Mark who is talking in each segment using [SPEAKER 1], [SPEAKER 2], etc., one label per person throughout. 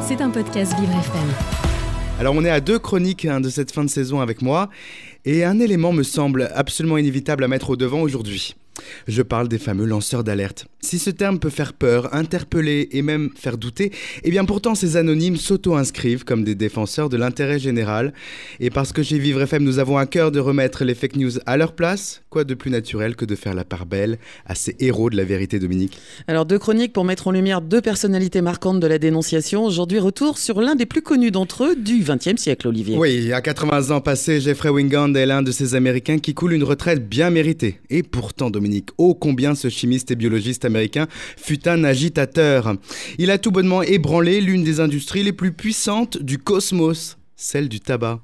[SPEAKER 1] C'est un podcast Vivre FM.
[SPEAKER 2] Alors on est à deux chroniques hein, de cette fin de saison avec moi, et un élément me semble absolument inévitable à mettre au devant aujourd'hui. Je parle des fameux lanceurs d'alerte. Si ce terme peut faire peur, interpeller et même faire douter, eh bien pourtant ces anonymes s'auto-inscrivent comme des défenseurs de l'intérêt général. Et parce que chez Vivre FM nous avons un cœur de remettre les fake news à leur place, quoi de plus naturel que de faire la part belle à ces héros de la vérité, Dominique?
[SPEAKER 3] Alors deux chroniques pour mettre en lumière deux personnalités marquantes de la dénonciation. Aujourd'hui retour sur l'un des plus connus d'entre eux du XXe siècle, Olivier.
[SPEAKER 2] Oui, à 80 ans passés, Jeffrey Wingand est l'un de ces Américains qui coulent une retraite bien méritée. Et pourtant, Dominique, ô combien ce chimiste et biologiste américain fut un agitateur. Il a tout bonnement ébranlé l'une des industries les plus puissantes du cosmos, celle du tabac.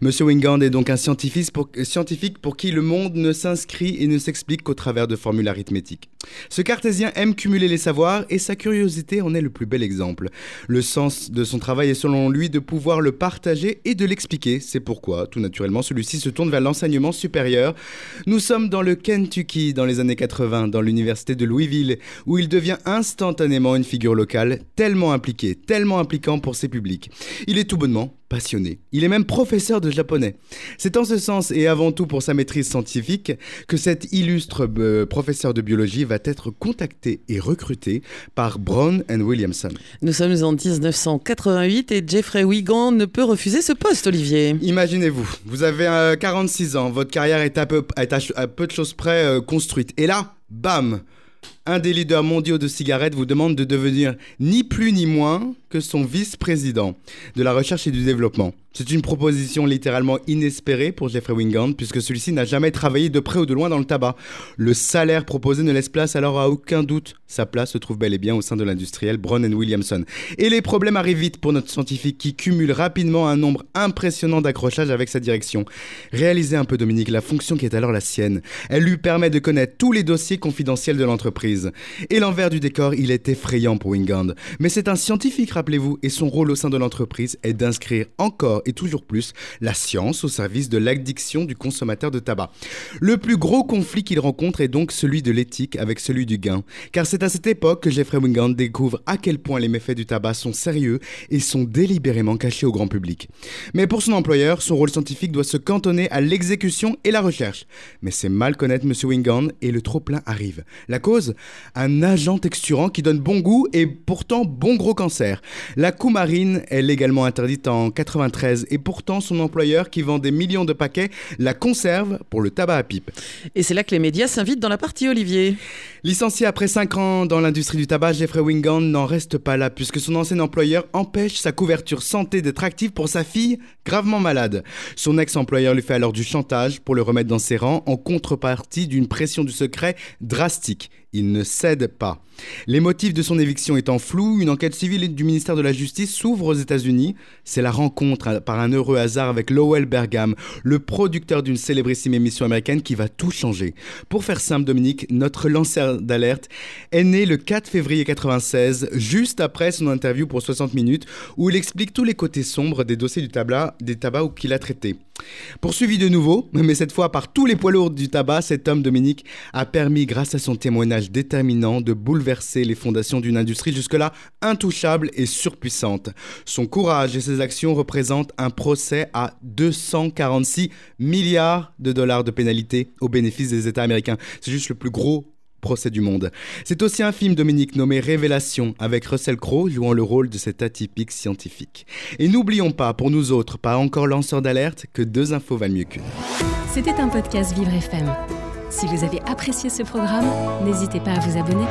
[SPEAKER 2] Monsieur Wingand est donc un scientifique pour, scientifique pour qui le monde ne s'inscrit et ne s'explique qu'au travers de formules arithmétiques. Ce cartésien aime cumuler les savoirs et sa curiosité en est le plus bel exemple. Le sens de son travail est selon lui de pouvoir le partager et de l'expliquer. C'est pourquoi, tout naturellement, celui-ci se tourne vers l'enseignement supérieur. Nous sommes dans le Kentucky dans les années 80, dans l'université de Louisville, où il devient instantanément une figure locale, tellement impliquée, tellement impliquant pour ses publics. Il est tout bonnement passionné. Il est même professeur de japonais. C'est en ce sens, et avant tout pour sa maîtrise scientifique, que cet illustre euh, professeur de biologie va être contacté et recruté par Brown and Williamson.
[SPEAKER 3] Nous sommes en 1988 et Jeffrey Wigan ne peut refuser ce poste, Olivier.
[SPEAKER 2] Imaginez-vous, vous avez 46 euh, ans, votre carrière est à peu, à peu de choses près euh, construite. Et là, bam un des leaders mondiaux de cigarettes vous demande de devenir ni plus ni moins que son vice-président de la recherche et du développement. C'est une proposition littéralement inespérée pour Jeffrey Wingand puisque celui-ci n'a jamais travaillé de près ou de loin dans le tabac. Le salaire proposé ne laisse place alors à aucun doute. Sa place se trouve bel et bien au sein de l'industriel Brown Williamson. Et les problèmes arrivent vite pour notre scientifique qui cumule rapidement un nombre impressionnant d'accrochages avec sa direction. Réalisez un peu Dominique la fonction qui est alors la sienne. Elle lui permet de connaître tous les dossiers confidentiels de l'entreprise. Et l'envers du décor, il est effrayant pour Wingand. Mais c'est un scientifique, rappelez-vous, et son rôle au sein de l'entreprise est d'inscrire encore et toujours plus la science au service de l'addiction du consommateur de tabac. Le plus gros conflit qu'il rencontre est donc celui de l'éthique avec celui du gain, car c'est à cette époque que Jeffrey Wingand découvre à quel point les méfaits du tabac sont sérieux et sont délibérément cachés au grand public. Mais pour son employeur, son rôle scientifique doit se cantonner à l'exécution et la recherche. Mais c'est mal connaître M. Wingand et le trop-plein arrive. La cause Un agent texturant qui donne bon goût et pourtant bon gros cancer. La coumarine est légalement interdite en 93 et pourtant son employeur qui vend des millions de paquets la conserve pour le tabac à pipe.
[SPEAKER 3] Et c'est là que les médias s'invitent dans la partie Olivier.
[SPEAKER 2] Licencié après 5 ans dans l'industrie du tabac, Jeffrey Wingand n'en reste pas là puisque son ancien employeur empêche sa couverture santé d'être active pour sa fille gravement malade. Son ex-employeur lui fait alors du chantage pour le remettre dans ses rangs en contrepartie d'une pression du secret drastique. Il ne cède pas. Les motifs de son éviction étant flous, une enquête civile du ministère de la Justice s'ouvre aux États-Unis. C'est la rencontre par un heureux hasard avec Lowell Bergam, le producteur d'une célébrissime émission américaine qui va tout changer. Pour faire simple, Dominique, notre lanceur d'alerte est né le 4 février 96, juste après son interview pour 60 minutes, où il explique tous les côtés sombres des dossiers du tabac, des tabacs qu'il a traités. Poursuivi de nouveau, mais cette fois par tous les poids lourds du tabac, cet homme Dominique a permis, grâce à son témoignage déterminant, de bouleverser les fondations d'une industrie jusque-là intouchable et surpuissante. Son courage et ses actions représentent un procès à 246 milliards de dollars de pénalité au bénéfice des États américains. C'est juste le plus gros procès du monde. C'est aussi un film, Dominique, nommé Révélation, avec Russell Crowe jouant le rôle de cet atypique scientifique. Et n'oublions pas, pour nous autres, pas encore lanceurs d'alerte, que deux infos valent mieux qu'une.
[SPEAKER 1] C'était un podcast Vivre FM. Si vous avez apprécié ce programme, n'hésitez pas à vous abonner.